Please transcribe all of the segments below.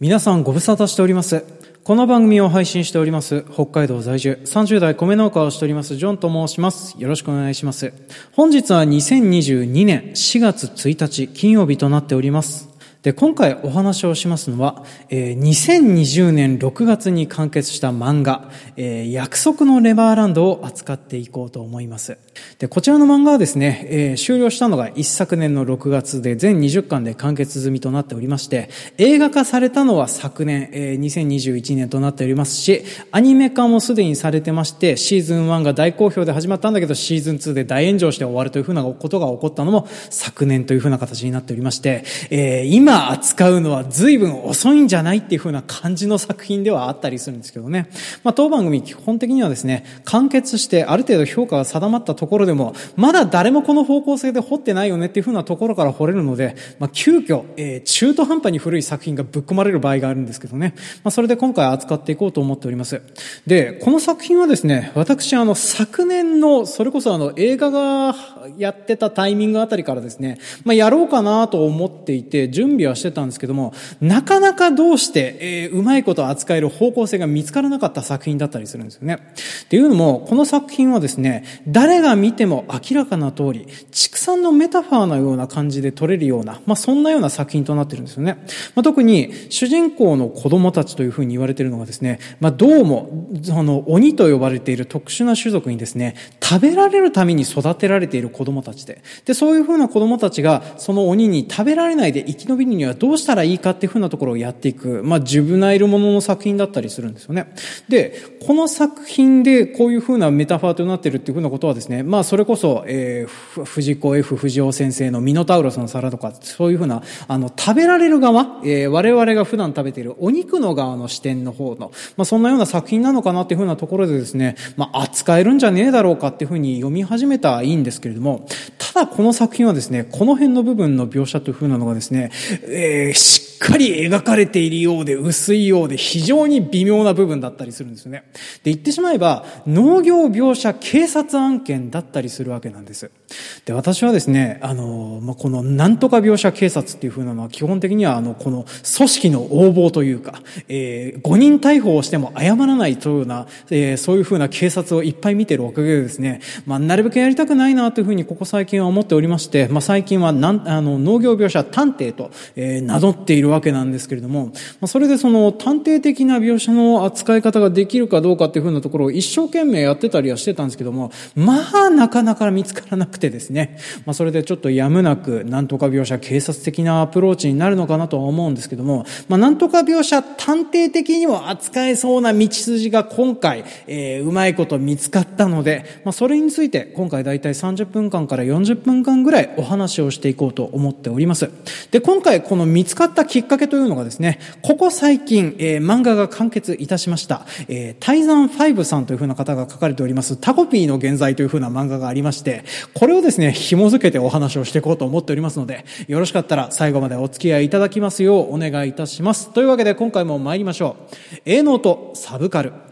皆さんご無沙汰しております。この番組を配信しております、北海道在住、30代米農家をしております、ジョンと申します。よろしくお願いします。本日は2022年4月1日金曜日となっております。で、今回お話をしますのは、えー2020年6月に完結した漫画、えー約束のネバーランドを扱っていこうと思います。で、こちらの漫画はですね、えー終了したのが一昨年の6月で全20巻で完結済みとなっておりまして、映画化されたのは昨年、えー2021年となっておりますし、アニメ化もすでにされてまして、シーズン1が大好評で始まったんだけど、シーズン2で大炎上して終わるというふうなことが起こったのも昨年というふうな形になっておりまして、えー今扱うのは随分遅いんじゃないっていうふうな感じの作品ではあったりするんですけどね。まあ、当番組基本的にはですね、完結してある程度評価が定まったところでも、まだ誰もこの方向性で掘ってないよねっていうふうなところから掘れるので、まあ、急遽、えー中途半端に古い作品がぶっ込まれる場合があるんですけどね。まあ、それで今回扱っていこうと思っております。で、この作品はですね、私あの、昨年の、それこそあの、映画がやってたタイミングあたりからですね、まあ、やろうかなと思っていて、準備はしてたんですけども、なかなかどうして、えーうまいこと扱える方向性が見つからなかった作品だったりするんですよね。っていうのも、この作品はですね、誰が見ても明らかな通り、畜産のメタファーのような感じで撮れるような、まあ、そんなような作品となってるんですよね。まあ、特に、主人公の子供たちというふうに言われてるのがですね、まあ、どうも、その、鬼と呼ばれている特殊な種族にですね、食べられるために育てられている子供たちで、で、そういうふうな子供たちが、その鬼に食べられないで生き延びにはどうしたらいいかっていうふうなところをやっていく、まあ、ジュブナイルものの作品だったりするんですよね。で、この作品でこういうふうなメタファーとなってるっていうふうなことはですね、まあ、それこそ、えー藤子 F 不二雄先生のミノタウロスの皿とか、そういうふうな、あの、食べられる側、えー我々が普段食べているお肉の側の視点の方の、まあ、そんなような作品なのかなっていうふうなところでですね、まあ、扱えるんじゃねえだろうかっていうふうに読み始めたはいいんですけれども、ただこの作品はですね、この辺の部分の描写というふうなのがですね、えーしっかり描かれているようで薄いようで非常に微妙な部分だったりするんですよね。で、言ってしまえば農業描写警察案件だったりするわけなんです。で、私はですね、あの、まあ、このなんとか描写警察っていうふうなのは基本的にはあの、この組織の横暴というか、えー、誤認逮捕をしても謝らないというような、えーそういうふうな警察をいっぱい見てるおかげでですね、まあ、なるべくやりたくないなというふうにここ最近は思っておりまして、まあ、最近はなん、あの、農業描写探偵と、えー名乗っているわけなんですけれども、まあ、それでその探偵的な描写の扱い方ができるかどうかっていうふうなところを一生懸命やってたりはしてたんですけども、まあ、なかなか見つからなくてですね、まあ、それでちょっとやむなく、なんとか描写警察的なアプローチになるのかなとは思うんですけども、まあ、なんとか描写探偵的にも扱えそうな道筋が今回、えーうまいこと見つかったので、まあ、それについて今回だいたい30分間から40分間ぐらいお話をしていこうと思っております。で、今回この見つかったきっかけというのがですね、ここ最近、えー漫画が完結いたしました、えー、タイザン5さんというふうな方が書かれております、タコピーの現在というふうな漫画がありまして、これをですね、紐づけてお話をしていこうと思っておりますので、よろしかったら最後までお付き合いいただきますようお願いいたします。というわけで今回も参りましょう。営農とサブカル。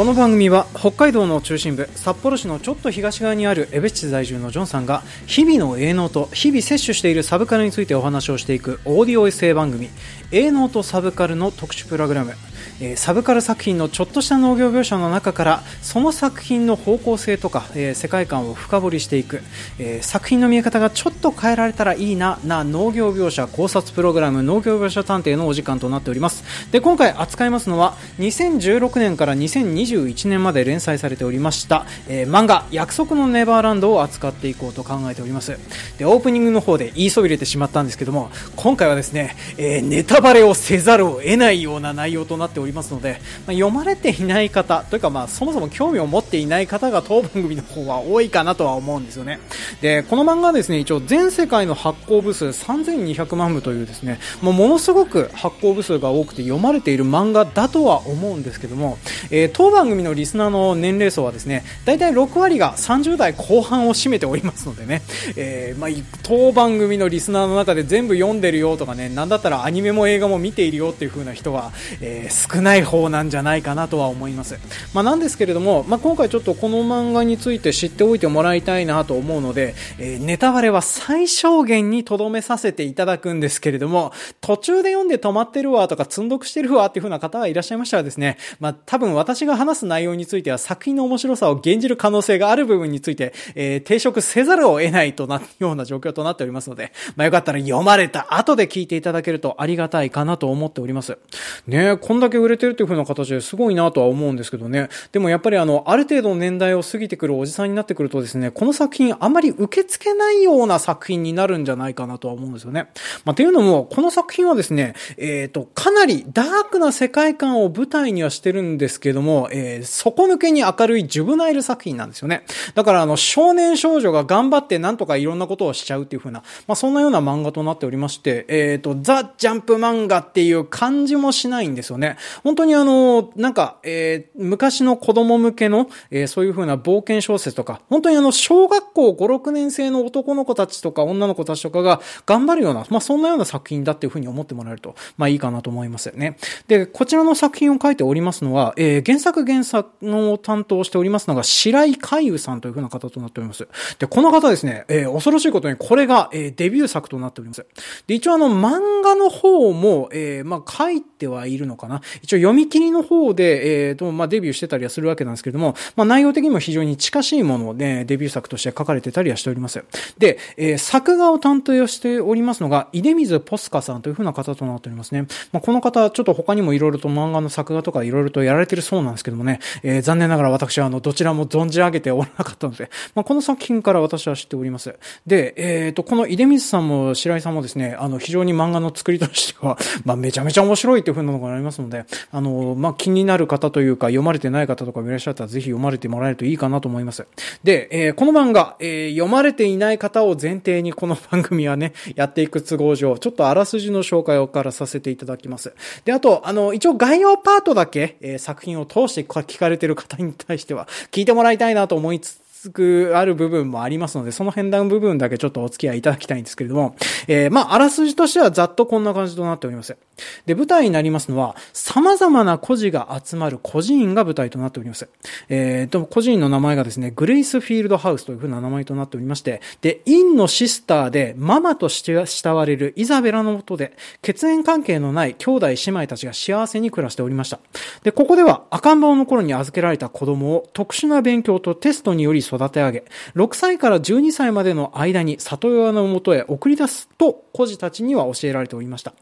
この番組は北海道の中心部札幌市のちょっと東側にある江別市在住のジョンさんが日々の営農と日々摂取しているサブカルについてお話をしていくオーディオエッセイ番組営農とサブカルの特殊プログラム。えーサブカル作品のちょっとした農業描写の中からその作品の方向性とか、えー世界観を深掘りしていく、えー作品の見え方がちょっと変えられたらいいなな農業描写考察プログラム農業描写探偵のお時間となっております。で今回扱いますのは2016年から2021年まで連載されておりました、え漫画約束のネバーランドを扱っていこうと考えております。でオープニングの方で言いそびれてしまったんですけども今回はですね、えネタバレをせざるを得ないような内容となっておりますので、まあ、読まれていない方というかまあそもそも興味を持っていない方が当番組の方は多いかなとは思うんですよね。でこの漫画はですね一応全世界の発行部数3200万部というですねもうものすごく発行部数が多くて読まれている漫画だとは思うんですけども、えー当番組のリスナーの年齢層はですね、大体6割が30代後半を占めておりますのでね、えー、まあ、当番組のリスナーの中で全部読んでるよとかね、なんだったらアニメも映画も見ているよっていう風な人は、えー、少ない方なんじゃないかなとは思います。まあ、なんですけれども、まあ、今回ちょっとこの漫画について知っておいてもらいたいなと思うので、えー、ネタバレは最小限に留めさせていただくんですけれども、途中で読んで止まってるわとか積んどくしてるわっていう風な方がいらっしゃいましたらですね、まあ、多分私が話す内容については作品の面白さを減じる可能性がある部分について、えー、抵触せざるを得ないとな、ような状況となっておりますので、まあ、よかったら読まれた後で聞いていただけるとありがたいかなと思っております。ねこんだけ売れてるっていう風な形ですごいなとは思うんですけどね。でもやっぱりあの、ある程度の年代を過ぎてくるおじさんになってくるとですね、この作品あんまり受け付けないような作品になるんじゃないかなとは思うんですよね。まあ、ていうのも、この作品はですね、えっ、ー、と、かなりダークな世界観を舞台にはしてるんですけども、えー、底抜けに明るいジュブナイル作品なんですよね。だからあの、少年少女が頑張ってなんとかいろんなことをしちゃうっていう風な、まあ、そんなような漫画となっておりまして、えっ、ー、と、ザ・ジャンプ漫画っていう感じもしないんですよね。本当にあの、なんか、えー、昔の子供向けの、えー、そういう風な冒険小説とか、本当にあの、小学校5、6年生の男の子たちとか女の子たちとかが頑張るような、まあ、そんなような作品だっていう風に思ってもらえると、まあ、いいかなと思いますよね。で、こちらの作品を書いておりますのは、えー、原作原作の担当しておりますのが、白井海優さんという風な方となっております。で、この方ですね、えー、恐ろしいことにこれが、えー、デビュー作となっております。で、一応あの、漫画の方も、えー、まあ、書いてはいるのかな。一応読み切りの方で、えー、と、まあ、デビューしてたりはするわけなんですけれども、まあ、内容的にも非常に近しいもので、デビュー作として書かれてたりはしております。で、えー、作画を担当しておりますのが、出水ポスカさんという風な方となっておりますね。まあ、この方、ちょっと他にも色々と漫画の作画とか色々とやられてるそうなんですけどもね、えー、残念ながら私はあの、どちらも存じ上げておらなかったので、まあ、この作品から私は知っております。で、えっ、ー、と、この出水さんも白井さんもですね、あの、非常に漫画の作りとしては、まあ、めちゃめちゃ面白いっていう風なのがありますので、であの、まあ、気になる方というか、読まれてない方とかもいらっしゃったら、ぜひ読まれてもらえるといいかなと思います。で、えー、この漫画、えー、読まれていない方を前提にこの番組はね、やっていく都合上、ちょっとあらすじの紹介をからさせていただきます。で、あと、あの、一応概要パートだけ、えー、作品を通して聞かれてる方に対しては、聞いてもらいたいなと思いつつ、くある部分もありますので、その辺段部分だけちょっとお付き合いいただきたいんですけれども、えー、まあ、あらすじとしてはざっとこんな感じとなっております。で、舞台になりますのは、様々な孤児が集まる孤児院が舞台となっております。えー、と、孤児院の名前がですね、グレイスフィールドハウスというふうな名前となっておりまして、で、院のシスターでママとして慕われるイザベラのもとで、血縁関係のない兄弟姉妹たちが幸せに暮らしておりました。で、ここでは赤ん坊の頃に預けられた子供を特殊な勉強とテストにより育て上げ、6歳から12歳までの間に里親のもとへ送り出すと孤児たちには教えられておりました。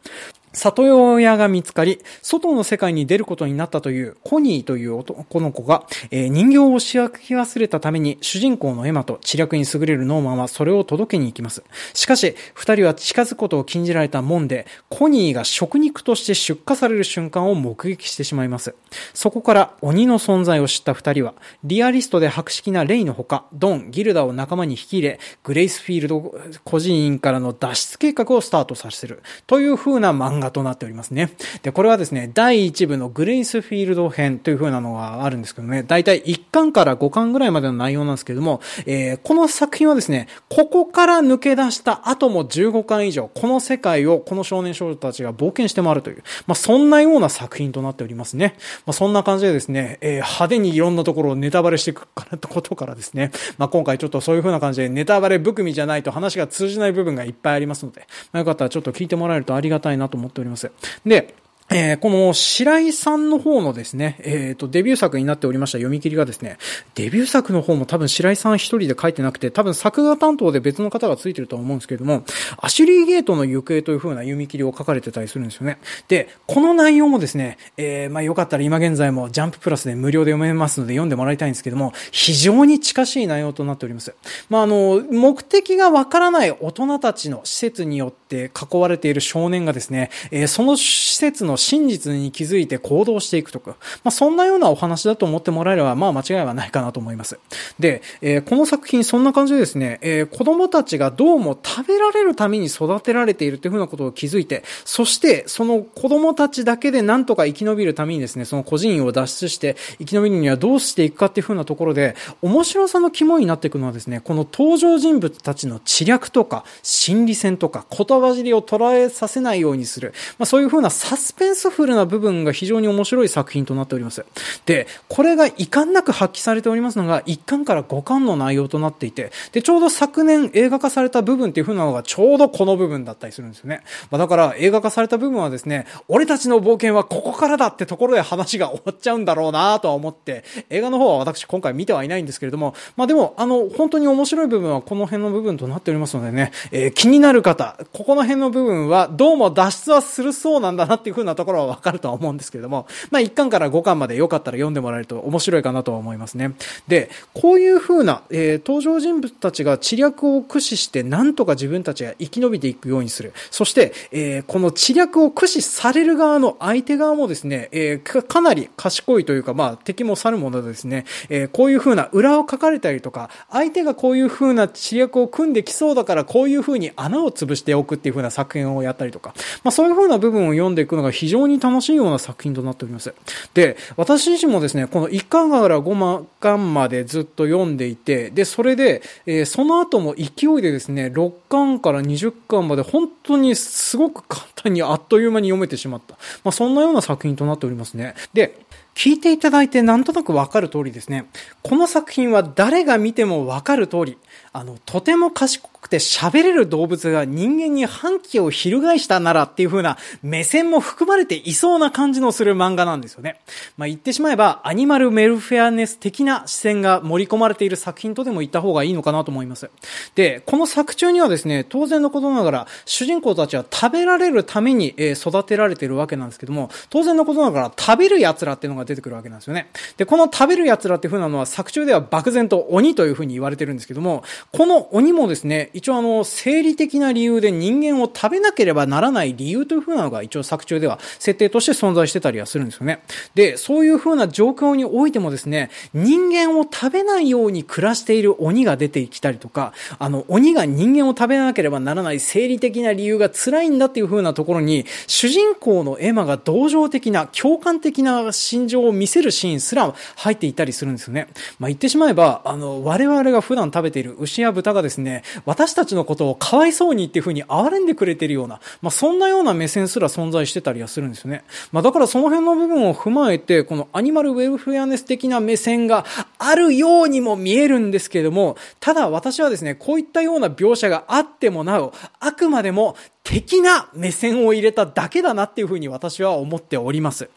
里親が見つかり、外の世界に出ることになったというコニーという男の子が、えー、人形を仕分け忘れたために主人公のエマと知略に優れるノーマンはそれを届けに行きます。しかし、二人は近づくことを禁じられたもんで、コニーが食肉として出荷される瞬間を目撃してしまいます。そこから鬼の存在を知った二人は、リアリストで博識なレイのほか、ドン、ギルダを仲間に引き入れ、グレイスフィールド孤児院からの脱出計画をスタートさせる。という風な漫画となっておりますね。で、これはですね、第1部のグレイスフィールド編という風なのがあるんですけどね、だいたい1巻から5巻ぐらいまでの内容なんですけども、えー、この作品はですね、ここから抜け出した後も15巻以上、この世界をこの少年少女たちが冒険して回るという、まあ、そんなような作品となっておりますね。まあ、そんな感じでですね、えー、派手にいろんなところをネタバレしていくからってことからですね、まあ、今回ちょっとそういう風な感じでネタバレ含みじゃないと話が通じない部分がいっぱいありますので、まあ、よかったらちょっと聞いてもらえるとありがたいなと思っております。で、えー、この白井さんの方のですね、えっ、ー、と、デビュー作になっておりました読み切りがですね、デビュー作の方も多分白井さん一人で書いてなくて、多分作画担当で別の方がついてるとは思うんですけれども、アシュリーゲートの行方という風な読み切りを書かれてたりするんですよね。で、この内容もですね、えー、まあよかったら今現在もジャンププラスで無料で読めますので読んでもらいたいんですけども、非常に近しい内容となっております。まああの、目的がわからない大人たちの施設によって囲われている少年がですね、えー、その施設の真実に気づいて行動していくとか、まあ、そんなようなお話だと思ってもらえれば、まあ、間違いはないかなと思います。で、えー、この作品、そんな感じでですね、えー、子供たちがどうも食べられるために育てられているというふうなことを気づいて、そして、その子供たちだけでなんとか生き延びるためにですね、その個人を脱出して生き延びるにはどうしていくかっていうふうなところで、面白さの肝になっていくのはですね、この登場人物たちの知略とか、心理戦とか、言葉尻を捉えさせないようにする、まあ、そういうふうなサスペンンスフルな部分が非常に面白い作品となっております。で、これが遺憾なく発揮されておりますのが、1巻から5巻の内容となっていて、で、ちょうど昨年映画化された部分っていう風なのがちょうどこの部分だったりするんですよね。まあ、だから映画化された部分はですね、俺たちの冒険はここからだってところで話が終わっちゃうんだろうなとは思って、映画の方は私今回見てはいないんですけれども、まあでも、あの、本当に面白い部分はこの辺の部分となっておりますのでね、えー、気になる方、ここの辺の部分はどうも脱出はするそうなんだなっていう風なところはわかるとは思うんですけれども、まあ1巻から5巻までよかったら読んでもらえると面白いかなとは思いますね。で、こういう風な、えー、登場人物たちが知略を駆使してなんとか自分たちが生き延びていくようにする。そして、えー、この知略を駆使される側の相手側もですね、えー、かなり賢いというか、まあ敵も去るものでですね、えー、こういう風な裏を書かれたりとか、相手がこういう風な知略を組んできそうだからこういう風に穴を潰しておくっていう風な作品をやったりとか、まあそういう風な部分を読んでいくのが非非常に楽しいような作品となっております。で、私自身もですね、この1巻から5巻までずっと読んでいて、で、それで、えー、その後も勢いでですね、6巻から20巻まで本当にすごく簡単にあっという間に読めてしまった。まあ、そんなような作品となっておりますね。で、聞いていただいてなんとなくわかる通りですね。この作品は誰が見てもわかる通り、あの、とても賢くて喋れる動物が人間に反旗を翻したならっていう風な目線も含まれていそうな感じのする漫画なんですよね。まあ、言ってしまえばアニマルメルフェアネス的な視線が盛り込まれている作品とでも言った方がいいのかなと思います。で、この作中にはですね、当然のことながら主人公たちは食べられるために、え育てられているわけなんですけども、当然のことながら食べる奴らっていうのが出てくるわけなんですよね。で、この食べる奴らっていう風なのは作中では漠然と鬼という風に言われてるんですけども、この鬼もですね、一応あの、生理的な理由で人間を食べなければならない理由という風なのが一応作中では設定として存在してたりはするんですよね。で、そういう風な状況においてもですね、人間を食べないように暮らしている鬼が出てきたりとか、あの、鬼が人間を食べなければならない生理的な理由が辛いんだっていう風なところに、主人公のエマが同情的な、共感的な心情を見せるシーンすら入っていたりするんですよね。まあ、言ってしまえば、あの、我々が普段食べている牛や豚がですね、私たちのことをかわいそうにっていうふうに憐れんでくれてるような、まあ、そんなような目線すら存在してたりはするんですよね。まあ、だからその辺の部分を踏まえて、このアニマルウェルフェアネス的な目線があるようにも見えるんですけれども、ただ私はですね、こういったような描写があってもなお、あくまでも的な目線を入れただけだなっていうふうに私は思っております。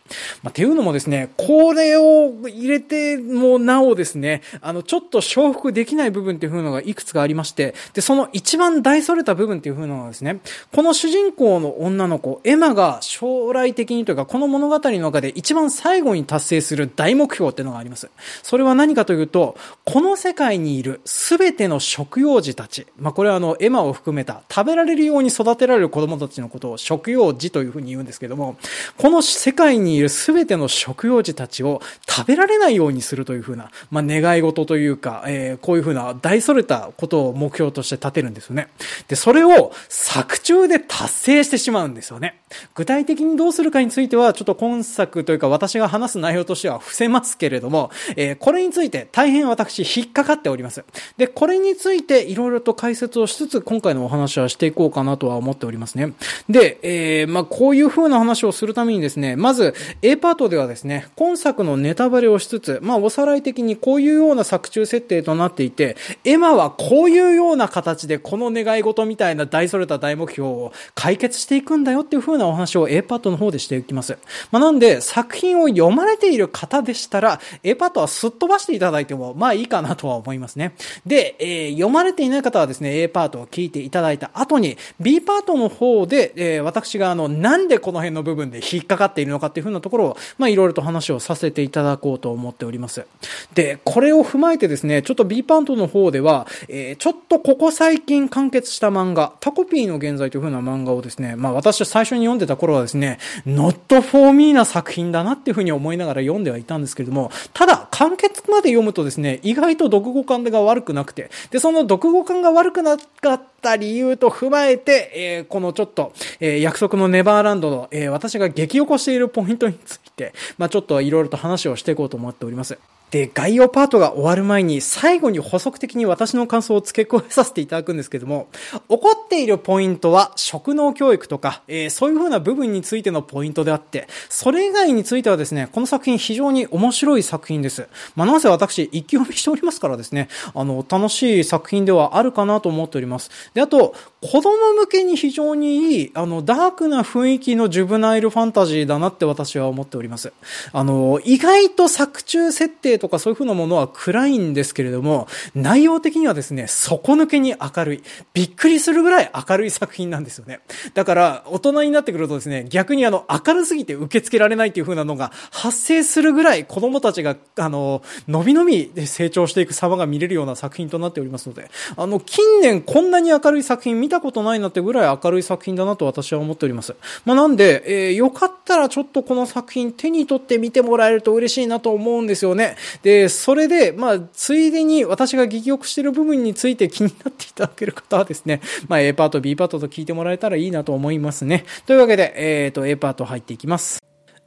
まあ、ていうのもですね、これを入れてもなおですね、あの、ちょっと承服できない部分っていう風のがいくつかありまして、で、その一番大それた部分っていう風のがですね、この主人公の女の子、エマが将来的にというか、この物語の中で一番最後に達成する大目標っていうのがあります。それは何かというと、この世界にいるすべての食用児たち、まあ、これはあの、エマを含めた食べられるように育てられる子供たちのことを食用児というふうに言うんですけども、この世界にいる全ての食用児たちを食べられないようにするというふうな、まあ、願い事というか、えー、こういうふうな大それたことを目標として立てるんですよね。で、それを作中で達成してしまうんですよね。具体的にどうするかについては、ちょっと今作というか私が話す内容としては伏せますけれども、えー、これについて大変私引っかかっております。で、これについていろいろと解説をしつつ、今回のお話はしていこうかなとは思っておりますね。で、えー、まあ、こういう風な話をするためにですね、まず A パートではですね、今作のネタバレをしつつ、まあ、おさらい的にこういうような作中設定となっていて、エマはこういうような形でこの願い事みたいな大それた大目標を解決していくんだよっていう風なお話を A パートの方でしていきます。まあ、なんで、作品を読まれている方でしたら、A パートはすっ飛ばしていただいても、まあいいかなとは思いますね。で、えー、読まれていない方はですね、A パートを聞いていただいた後に、B パートの方で、えー、私があの、なんでこの辺の部分で引っかかっているのかっていうふうなところを、まあ、いろいろと話をさせていただこうと思っております。で、これを踏まえてですね、ちょっと B パントの方では、えー、ちょっとここ最近完結した漫画、タコピーの現在というふうな漫画をですね、まあ、私最初に読んでた頃はですね、not for me な作品だなっていうふうに思いながら読んではいたんですけれども、ただ、完結まで読むとですね、意外と読語感が悪くなくて、で、その読語感が悪くなかった理由と踏まえて、えー、このちょっと、えー、約束のネバーランドの、えー、私が激起こしているポイントについて、まあちょっといろいろと話をしていこうと思っております。で、概要パートが終わる前に最後に補足的に私の感想を付け加えさせていただくんですけども、起こっているポイントは職能教育とか、えー、そういう風な部分についてのポイントであって、それ以外についてはですね、この作品非常に面白い作品です。まあ、なぜ私一気読みしておりますからですね、あの、楽しい作品ではあるかなと思っております。で、あと、子供向けに非常にいい、あの、ダークな雰囲気のジュブナイルファンタジーだなって私は思っております。ますあの、意外と作中設定とかそういう風なものは暗いんですけれども、内容的にはですね、底抜けに明るい。びっくりするぐらい明るい作品なんですよね。だから、大人になってくるとですね、逆にあの、明るすぎて受け付けられないっていう風なのが発生するぐらい子供たちが、あの、のびのびで成長していく様が見れるような作品となっておりますので、あの、近年こんなに明るい作品見たことないなってぐらい明るい作品だなと私は思っております。まあ、なんで、えー、よかったらちょっとこの作品手に取って見てもらえると嬉しいなと思うんですよね。で、それで、まあ、ついでに私が激欲している部分について気になっていただける方はですね、まあ、A パート、B パートと聞いてもらえたらいいなと思いますね。というわけで、えっ、ー、と、A パート入っていきます。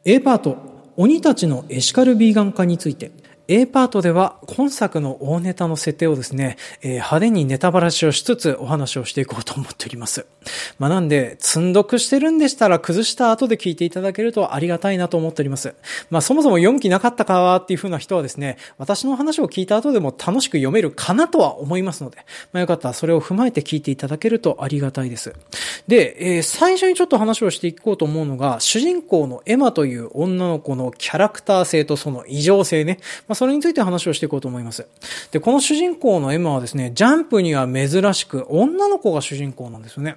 A パート、鬼たちのエシカルビーガン化について。A パートでは今作の大ネタの設定をですね、えー、派手にネタバラシをしつつお話をしていこうと思っております。まあ、なんで、積んどくしてるんでしたら崩した後で聞いていただけるとありがたいなと思っております。まあ、そもそも読む気なかったかっていう風な人はですね、私の話を聞いた後でも楽しく読めるかなとは思いますので、まあ、よかったらそれを踏まえて聞いていただけるとありがたいです。で、えー、最初にちょっと話をしていこうと思うのが、主人公のエマという女の子のキャラクター性とその異常性ね。ま、それについて話をしていこうと思います。で、この主人公のエマはですね、ジャンプには珍しく女の子が主人公なんですよね。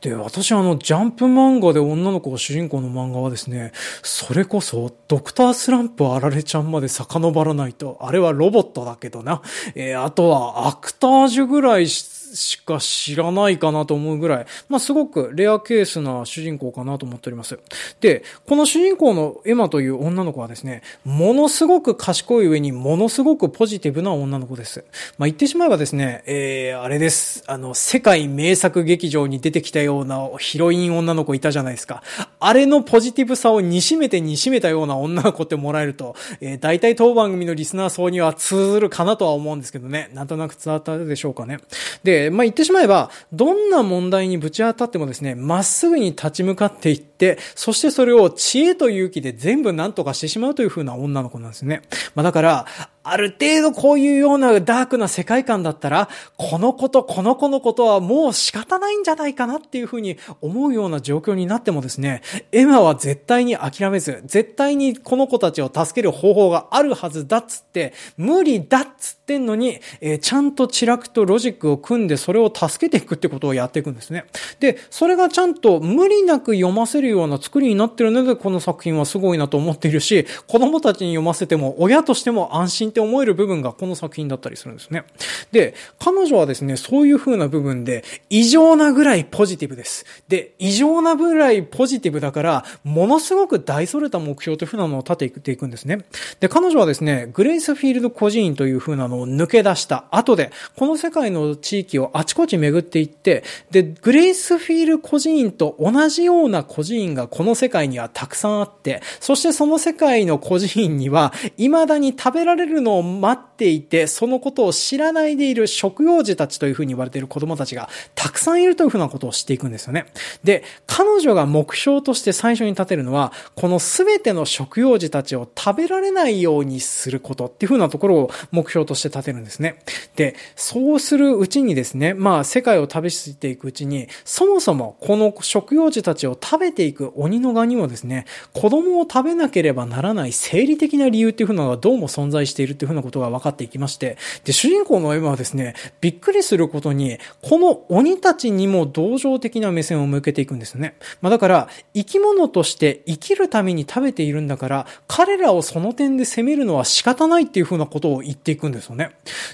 で、私はあの、ジャンプ漫画で女の子が主人公の漫画はですね、それこそ、ドクタースランプあられちゃんまで遡らないと、あれはロボットだけどな。えー、あとはアクタージュぐらいししか知らないかなと思うぐらい、まあ、すごくレアケースな主人公かなと思っております。で、この主人公のエマという女の子はですね、ものすごく賢い上にものすごくポジティブな女の子です。まあ、言ってしまえばですね、えー、あれです。あの、世界名作劇場に出てきたようなヒロイン女の子いたじゃないですか。あれのポジティブさを煮しめて煮しめたような女の子ってもらえると、えー、大体当番組のリスナー層には通ずるかなとは思うんですけどね。なんとなく伝わったでしょうかね。で、まあ、言ってしまえば、どんな問題にぶち当たってもですね、まっすぐに立ち向かっていって、そしてそれを知恵と勇気で全部何とかしてしまうというふうな女の子なんですね。まあだから、ある程度こういうようなダークな世界観だったら、この子とこの子のことはもう仕方ないんじゃないかなっていうふうに思うような状況になってもですね、エマは絶対に諦めず、絶対にこの子たちを助ける方法があるはずだっつって、無理だっつってんのに、えー、ちゃんと知略とロジックを組んでそれを助けていくってことをやっていくんですね。で、それがちゃんと無理なく読ませるような作りになってるので、この作品はすごいなと思っているし、子供たちに読ませても、親としても安心って思える部分がこの作品だったりするんですね。で、彼女はですね、そういう風な部分で、異常なぐらいポジティブです。で、異常なぐらいポジティブだから、ものすごく大それた目標という風なのを立てていくんですね。で、彼女はですね、グレイスフィールド孤児院という風なのを抜け出した後で、この世界の地域をあちこち巡っていって、で、グレイスフィール孤児院と同じような孤児院がこの世界にはたくさんあって、そしてその世界の孤児院には、未だに食べられるのを待っていて、そのことを知らないでいる食用児たちというふうに言われている子供たちがたくさんいるというふうなことを知っていくんですよね。で、彼女が目標として最初に立てるのは、この全ての食用児たちを食べられないようにすることっていうふうなところを目標として立てるんですね。で、そうするうちにですね、まあ世界を食べ過ぎていくうちに、そもそもこの食用児たちを食べていく鬼の側にもですね、子供を食べなければならない生理的な理由っていうふうなのがどうも存在しているっていうふうなことが分かっていきまして、で、主人公のエマはですね、びっくりすることに、この鬼たちにも同情的な目線を向けていくんですよね。まあだから、生き物として生きるために食べているんだから、彼らをその点で責めるのは仕方ないっていう風なことを言っていくんですよね。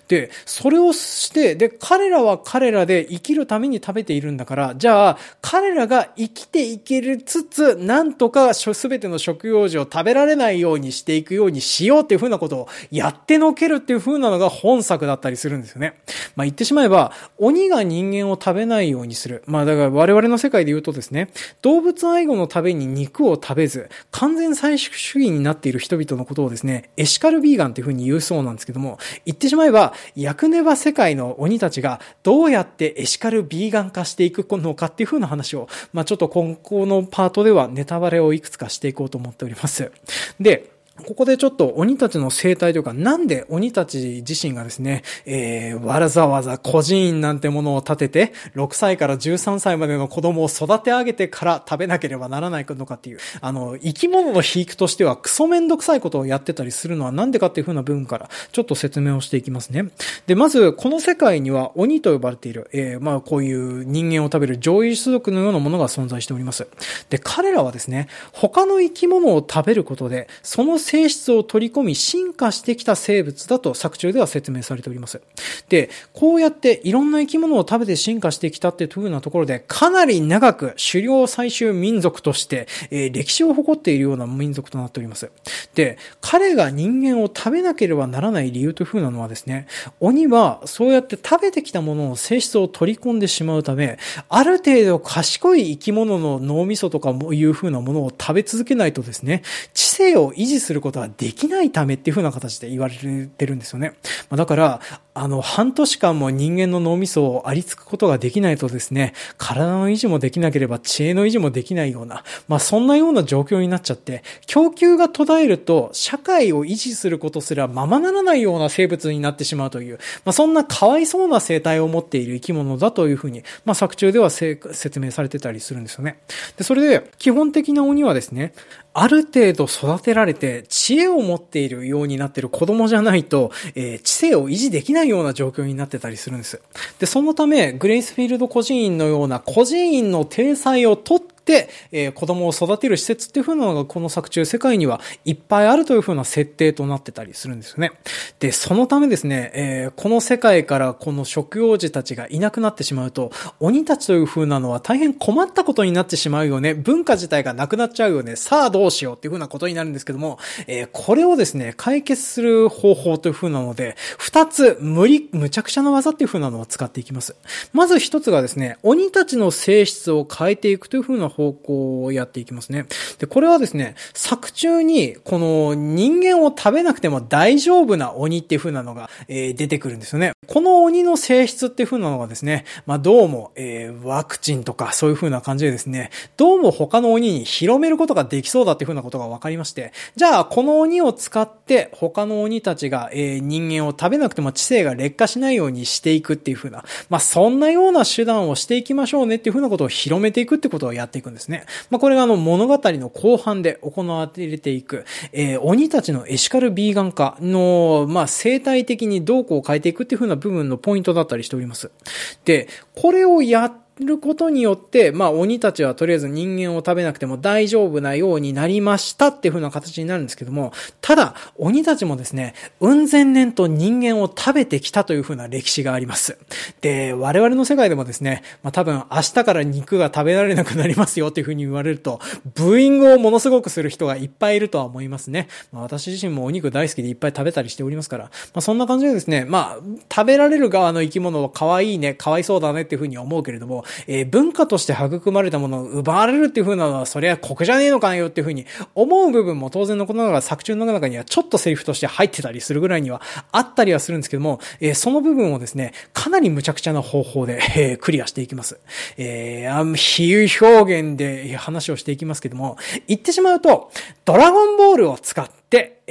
で、それをして、で、彼らは彼らで生きるために食べているんだから、じゃあ、彼らが生きていけるつつ、なんとかすべての食用時を食べられないようにしていくようにしようっていう風なことをやってのけるっていう風なのが本作だったりするんですよね。まあ言ってしまえば、鬼が人間を食べないようにする。まあだから我々の世界で言うとですね、動物愛護のために肉を食べず、完全採取主義になっている人々のことをですね、エシカルビーガンっていう風に言うそうなんですけども、言ってしまえば、ヤクネバ世界の鬼たちがどうやってエシカルビーガン化していくのかっていう風な話を、まあちょっと今後のパートではネタバレをいくつかしていこうと思っております。で、ここでちょっと鬼たちの生態というか、なんで鬼たち自身がですね、えー、わざわざ孤児院なんてものを立てて、6歳から13歳までの子供を育て上げてから食べなければならないのかっていう、あの、生き物の肥育としてはクソめんどくさいことをやってたりするのはなんでかっていう風な部分からちょっと説明をしていきますね。で、まず、この世界には鬼と呼ばれている、えー、まあこういう人間を食べる上位種族のようなものが存在しております。で、彼らはですね、他の生き物を食べることで、その性質を取り込み進化してきた生物だと作中では説明されております。で、こうやっていろんな生き物を食べて進化してきたっていう風なところで、かなり長く狩猟採集民族として、えー、歴史を誇っているような民族となっております。で、彼が人間を食べなければならない理由という風なのはですね、鬼はそうやって食べてきたものの性質を取り込んでしまうため、ある程度賢い生き物の脳みそとかもいう風なものを食べ続けないとですね、知性を維持することはできないためっていうふうな形で言われてるんですよね。だから、あの、半年間も人間の脳みそをありつくことができないとですね、体の維持もできなければ知恵の維持もできないような、まあそんなような状況になっちゃって、供給が途絶えると、社会を維持することすらままならないような生物になってしまうという、まあそんなかわいそうな生態を持っている生き物だというふうに、まあ作中では説明されてたりするんですよね。で、それで、基本的な鬼はですね、ある程度育てられて知恵を持っているようになっている子供じゃないと、えー、知性を維持できないような状況になってたりするんです。で、そのため、グレイスフィールド孤児院のような孤児院の体裁をとって、えー、子供を育てる施設っていう風なのがこの作中世界にはいっぱいあるという風な設定となってたりするんですよね。で、そのためですね、えー、この世界からこの食用児たちがいなくなってしまうと、鬼たちという風なのは大変困ったことになってしまうよね。文化自体がなくなっちゃうよね。さあどうしようっていう風なことになるんですけども、えー、これをですね、解決する方法という風なので、二つ無理、無茶苦茶な技っていう風なのを使っていきます。まず一つがですね、鬼たちの性質を変えていくという風な方向をやっていきますね。で、これはですね、作中に、この人間を食べなくても大丈夫な鬼っていう風なのが、えー、出てくるんですよね。この鬼の性質っていう風なのがですね、まあどうも、えー、ワクチンとかそういう風な感じでですね、どうも他の鬼に広めることができそうだっていう風なことが分かりまして、じゃあこの鬼を使って他の鬼たちが、えー、人間を食べなくても知性が劣化しないようにしていくっていう風な、まあそんなような手段をしていきましょうねっていう風なことを広めていくってことをやっていくんですね。まあこれがあの物語の後半で行われていく、えー、鬼たちのエシカルビーガン化の、まあ生態的にどうこう変えていくっていう風な部分のポイントだったりしております。で、これをやっることによって、まあ鬼たちはとりあえず人間を食べなくても大丈夫なようになりましたっていう風な形になるんですけども、ただ、鬼たちもですね、運前年と人間を食べてきたという風な歴史があります。で、我々の世界でもですね、まあ多分明日から肉が食べられなくなりますよっていう風に言われると、ブーイングをものすごくする人がいっぱいいるとは思いますね。まあ私自身もお肉大好きでいっぱい食べたりしておりますから、まあそんな感じでですね、まあ食べられる側の生き物は可愛いね、可哀想だねっていう風に思うけれども、えー、文化として育まれたものを奪われるっていう風なのは、それは酷じゃねえのかなよっていう風に思う部分も当然のことながら作中の中にはちょっとセリフとして入ってたりするぐらいにはあったりはするんですけども、えー、その部分をですね、かなり無茶苦茶な方法で、えー、クリアしていきます。えー、比喩表現で話をしていきますけども、言ってしまうと、ドラゴンボールを使って、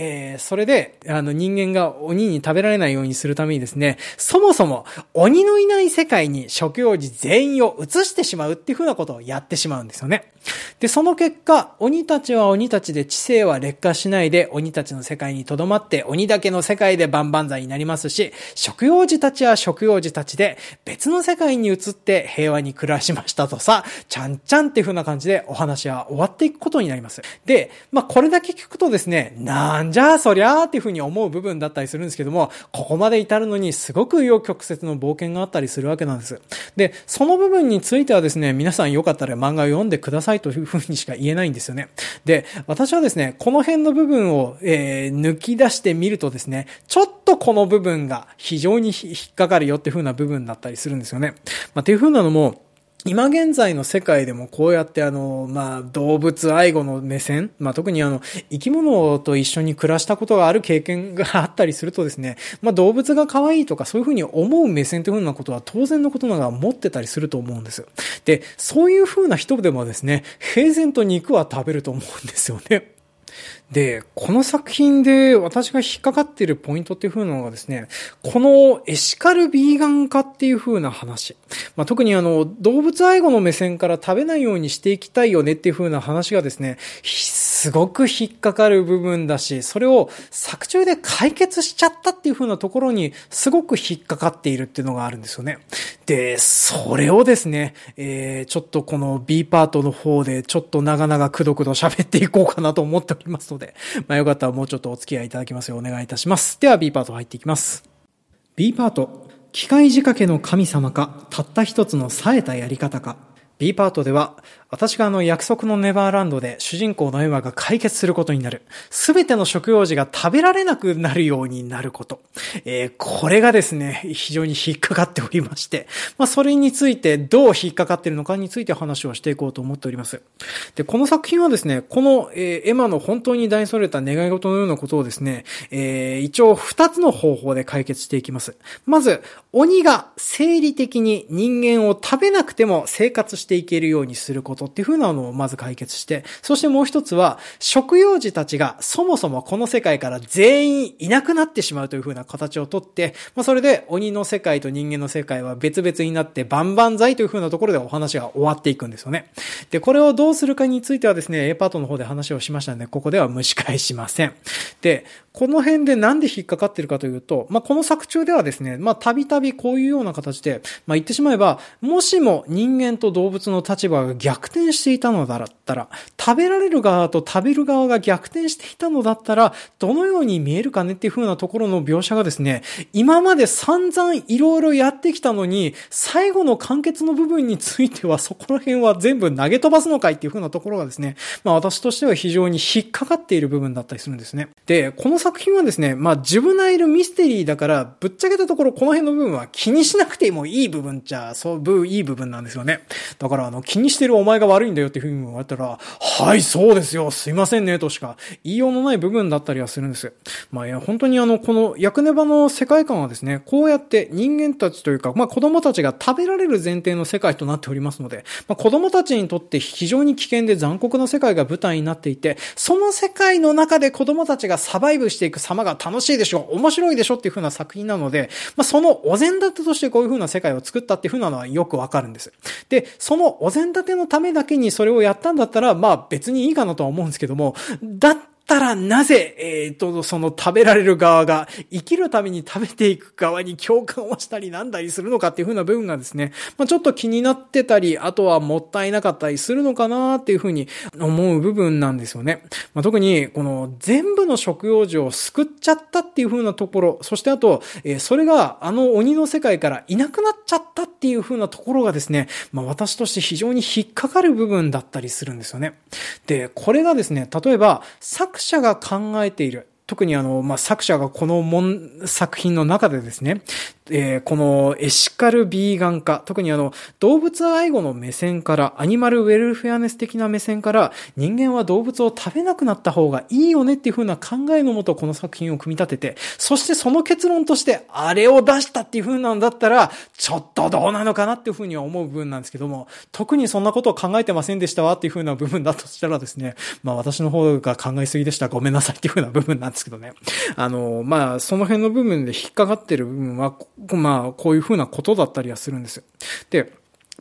えー、それで、あの人間が鬼に食べられないようにするためにですね、そもそも鬼のいない世界に食用児全員を移してしまうっていう風なことをやってしまうんですよね。で、その結果、鬼たちは鬼たちで知性は劣化しないで、鬼たちの世界に留まって、鬼だけの世界で万々歳になりますし、食用児たちは食用児たちで、別の世界に移って平和に暮らしましたとさ、ちゃんちゃんっていう風な感じでお話は終わっていくことになります。で、まあ、これだけ聞くとですね、なんじゃそりゃーっていう風に思う部分だったりするんですけども、ここまで至るのにすごく要曲折の冒険があったりするわけなんです。で、その部分についてはですね、皆さんよかったら漫画を読んでくださいという風にしか言えないんですよね。で、私はですね、この辺の部分を、えー、抜き出してみるとですね、ちょっとこの部分が非常に引っかかるよっていう風な部分だったりするんですよね。まあ、っていう風なのも、今現在の世界でもこうやってあの、まあ、動物愛護の目線、まあ、特にあの、生き物と一緒に暮らしたことがある経験があったりするとですね、まあ、動物が可愛いとかそういうふうに思う目線というふうなことは当然のことながら持ってたりすると思うんです。で、そういうふうな人でもですね、平然と肉は食べると思うんですよね。で、この作品で私が引っかかっているポイントっていう風なのがですね、このエシカルビーガン化っていう風な話。まあ、特にあの、動物愛護の目線から食べないようにしていきたいよねっていう風な話がですね、すごく引っかかる部分だし、それを作中で解決しちゃったっていう風なところにすごく引っかかっているっていうのがあるんですよね。で、それをですね、えー、ちょっとこの B パートの方でちょっと長々くどくど喋っていこうかなと思っておりますので、でまあよかったらもうちょっとお付き合いいただきますようお願いいたします。では B パート入っていきます。B パート、機械仕掛けの神様か、たった一つの冴えたやり方か。B パートでは、私があの約束のネバーランドで主人公のエマが解決することになる。すべての食用児が食べられなくなるようになること。えー、これがですね、非常に引っかかっておりまして、まあそれについてどう引っかかっているのかについて話をしていこうと思っております。で、この作品はですね、この、えー、エマの本当に大それた願い事のようなことをですね、えー、一応二つの方法で解決していきます。まず、鬼が生理的に人間を食べなくても生活してていけるようにすることっていう風なのをまず解決して、そしてもう一つは、食用児たちがそもそもこの世界から全員いなくなってしまうという風な形をとって、まあ、それで鬼の世界と人間の世界は別々になって万々歳という風なところでお話が終わっていくんですよね。で、これをどうするかについてはですね、A パートの方で話をしましたので、ここでは蒸し返しません。で、この辺でなんで引っかかってるかというと、まあ、この作中ではですね、ま、たびたびこういうような形で、まあ、言ってしまえば、もしも人間と動物の立場が逆転していたのだったら、食べられる側と食べる側が逆転していたのだったら、どのように見えるかねっていう風なところの描写がですね、今まで散々いろいろやってきたのに、最後の完結の部分についてはそこら辺は全部投げ飛ばすのかいっていう風なところがですね、まあ私としては非常に引っかかっている部分だったりするんですね。で、この作品はですね、まあジブナイルミステリーだから、ぶっちゃけたところこの辺の部分は気にしなくてもいい部分じゃ、そう、いい部分なんですよね。だからあの、気にしてるお前が悪いんだよっていうふうに言われたら、はい、そうですよ、すいませんね、としか言いようのない部分だったりはするんです。まあいや、本当にあの、このヤクネバの世界観はですね、こうやって人間たちというか、まあ子供たちが食べられる前提の世界となっておりますので、まあ子供たちにとって非常に危険で残酷な世界が舞台になっていて、その世界の中で子供たちがサバイブしていく様が楽しいでしょ、面白いでしょっていう風な作品なので、まあそのお膳立てとしてこういう風な世界を作ったっていう風なのはよくわかるんです。で、そのお膳立てのためだけにそれをやったんだったら、まあ別にいいかなとは思うんですけども、だったらなぜ、えっ、ー、と、その食べられる側が生きるために食べていく側に共感をしたりなんだりするのかっていう風な部分がですね、まあ、ちょっと気になってたり、あとはもったいなかったりするのかなっていう風に思う部分なんですよね。まあ、特に、この全部の食用児を救っちゃったっていう風なところ、そしてあと、えー、それがあの鬼の世界からいなくなっちゃったっていう風なところがですね、まあ、私として非常に引っかかる部分だったりするんですよね。で、これがですね、例えば、作作者が考えている、特にあの、まあ、作者がこのもん、作品の中でですね、えー、このエシカルビーガン化、特にあの、動物愛護の目線から、アニマルウェルフェアネス的な目線から、人間は動物を食べなくなった方がいいよねっていう風な考えのもとこの作品を組み立てて、そしてその結論として、あれを出したっていう風なんだったら、ちょっとどうなのかなっていう風には思う部分なんですけども、特にそんなことを考えてませんでしたわっていう風な部分だとしたらですね、まあ私の方が考えすぎでした。ごめんなさいっていう風な部分なんですですけどね。あの、まあその辺の部分で引っかかってる部分は、まあ、こういうふうなことだったりはするんですよ。で、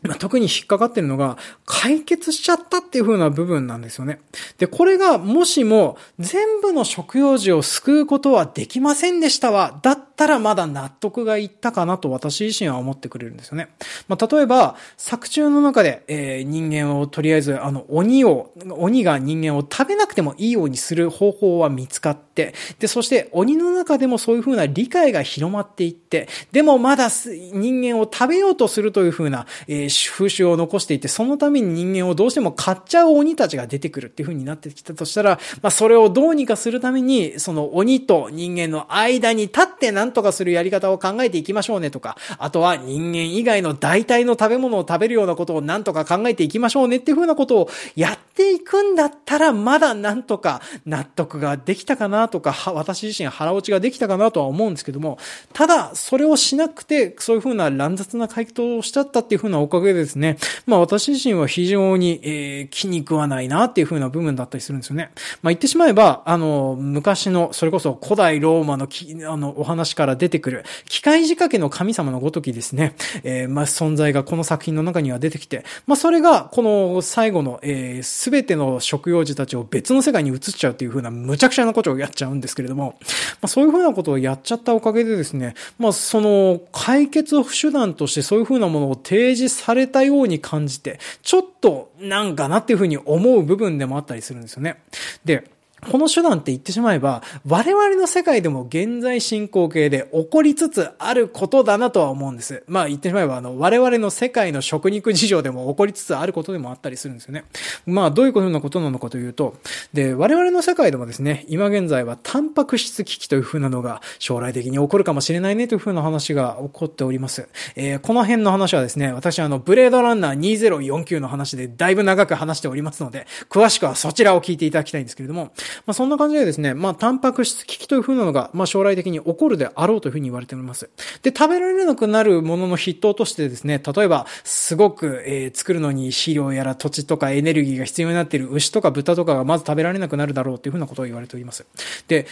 ま、特に引っかかってるのが、解決しちゃったっていう風な部分なんですよね。で、これがもしも全部の食用児を救うことはできませんでしたわ。だったらまだ納得がいったかなと私自身は思ってくれるんですよね。まあ、例えば、作中の中で、えー、人間をとりあえず、あの、鬼を、鬼が人間を食べなくてもいいようにする方法は見つかって、で、そして鬼の中でもそういう風な理解が広まっていって、でもまだ人間を食べようとするという風な、えー風習を残していて、そのために人間をどうしても買っちゃう鬼たちが出てくるっていう風になってきたとしたら、まあそれをどうにかするために、その鬼と人間の間に立って何とかするやり方を考えていきましょうねとか、あとは人間以外の代替の食べ物を食べるようなことを何とか考えていきましょうねっていう風なことをやっていくんだったら、まだなんとか納得ができたかなとか、私自身腹落ちができたかなとは思うんですけども、ただ、それをしなくて、そういう風な乱雑な回答をしちゃったっていう風なおかかげでですね、まあ私自身は非常に、えー、気に食わないなっていう風な部分だったりするんですよね。まあ言ってしまえば、あの、昔の、それこそ古代ローマのき、あの、お話から出てくる、機械仕掛けの神様のごときですね、えー、まあ存在がこの作品の中には出てきて、まあそれが、この最後の、えー、すべての食用児たちを別の世界に移っちゃうっていう風な無茶苦茶なことをやっちゃうんですけれども、まあそういう風なことをやっちゃったおかげでですね、まあその解決手段としてそういう風なものを提示さされたように感じて、ちょっとなんかなっていうふうに思う部分でもあったりするんですよね。で、この手段って言ってしまえば、我々の世界でも現在進行形で起こりつつあることだなとは思うんです。まあ言ってしまえば、あの、我々の世界の食肉事情でも起こりつつあることでもあったりするんですよね。まあどういうふうなことなのかというと、で、我々の世界でもですね、今現在はタンパク質危機というふうなのが将来的に起こるかもしれないねというふうな話が起こっております。えー、この辺の話はですね、私はあの、ブレードランナー2049の話でだいぶ長く話しておりますので、詳しくはそちらを聞いていただきたいんですけれども、まあ、そんな感じでですね、まあ、タンパク質危機という風なのが、まあ、将来的に起こるであろうという風に言われております。で、食べられなくなるものの筆頭としてですね、例えば、すごく、えー、作るのに飼料やら土地とかエネルギーが必要になっている牛とか豚とかがまず食べられなくなるだろうという風なことを言われております。で、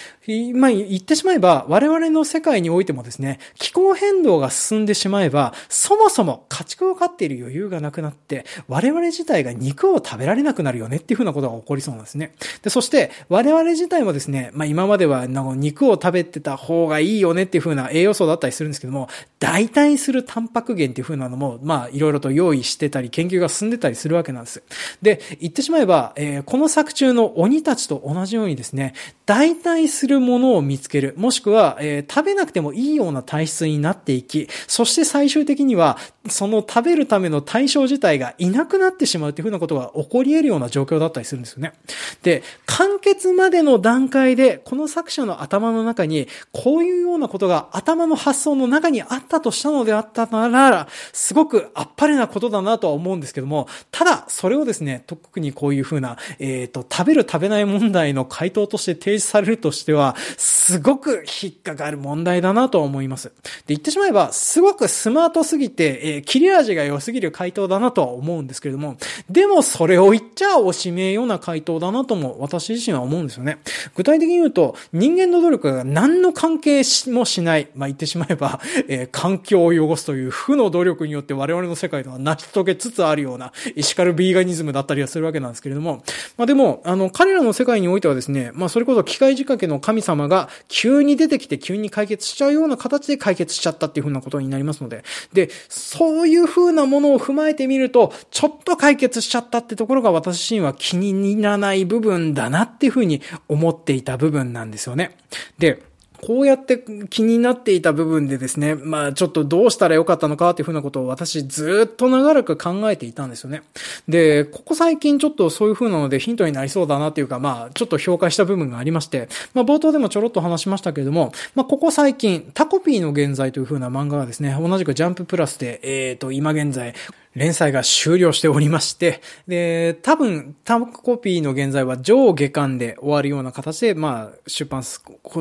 まあ、言ってしまえば、我々の世界においてもですね、気候変動が進んでしまえば、そもそも家畜を飼っている余裕がなくなって、我々自体が肉を食べられなくなるよねっていう風なことが起こりそうなんですね。で、そして、我々自体もですね、まあ今まではなんか肉を食べてた方がいいよねっていう風な栄養素だったりするんですけども、代替するタンパク源っていう風なのも、まあいろいろと用意してたり、研究が進んでたりするわけなんです。で、言ってしまえば、えー、この作中の鬼たちと同じようにですね、代替するものを見つける、もしくは、えー、食べなくてもいいような体質になっていき、そして最終的には、その食べるための対象自体がいなくなってしまうっていう風なことが起こり得るような状況だったりするんですよね。で、完結までの段階で、この作者の頭の中に、こういうようなことが頭の発想の中にあったとしたのであったなら、すごくあっぱれなことだなとは思うんですけども、ただ、それをですね、特にこういう風な、えっ、ー、と、食べる食べない問題の回答として提示されるとしては、すごく引っかかる問題だなと思います。で、言ってしまえば、すごくスマートすぎて、えー、切れ味が良すぎる回答だなとは思うんですけれども、でもそれを言っちゃおしめような回答だなとも私自身は思うんですよね。具体的に言うと、人間の努力が何の関係もしない、まあ、言ってしまえば、えー、環境を汚すという負の努力によって我々の世界では成し遂げつつあるような、エシカルビーガニズムだったりはするわけなんですけれども、まあ、でも、あの、彼らの世界においてはですね、まあ、それこそ機械仕掛けの神様が急に出てきて急に解決しちゃうような形で解決しちゃったっていうふうなことになりますので、で、そういうふうなものを踏まえてみると、ちょっと解決しちゃったってところが私自身は気に入らない部分だなっていうふうに思っていた部分なんですよね。で、こうやって気になっていた部分でですね、まあちょっとどうしたらよかったのかっていうふうなことを私ずっと長らく考えていたんですよね。で、ここ最近ちょっとそういうふうなのでヒントになりそうだなっていうか、まあちょっと評価した部分がありまして、まあ冒頭でもちょろっと話しましたけれども、まあここ最近、タコピーの現在というふうな漫画がですね、同じくジャンププラスで、えっ、ー、と、今現在、連載が終了しておりまして、で、多分、タンクコピーの現在は上下巻で終わるような形で、まあ、出版、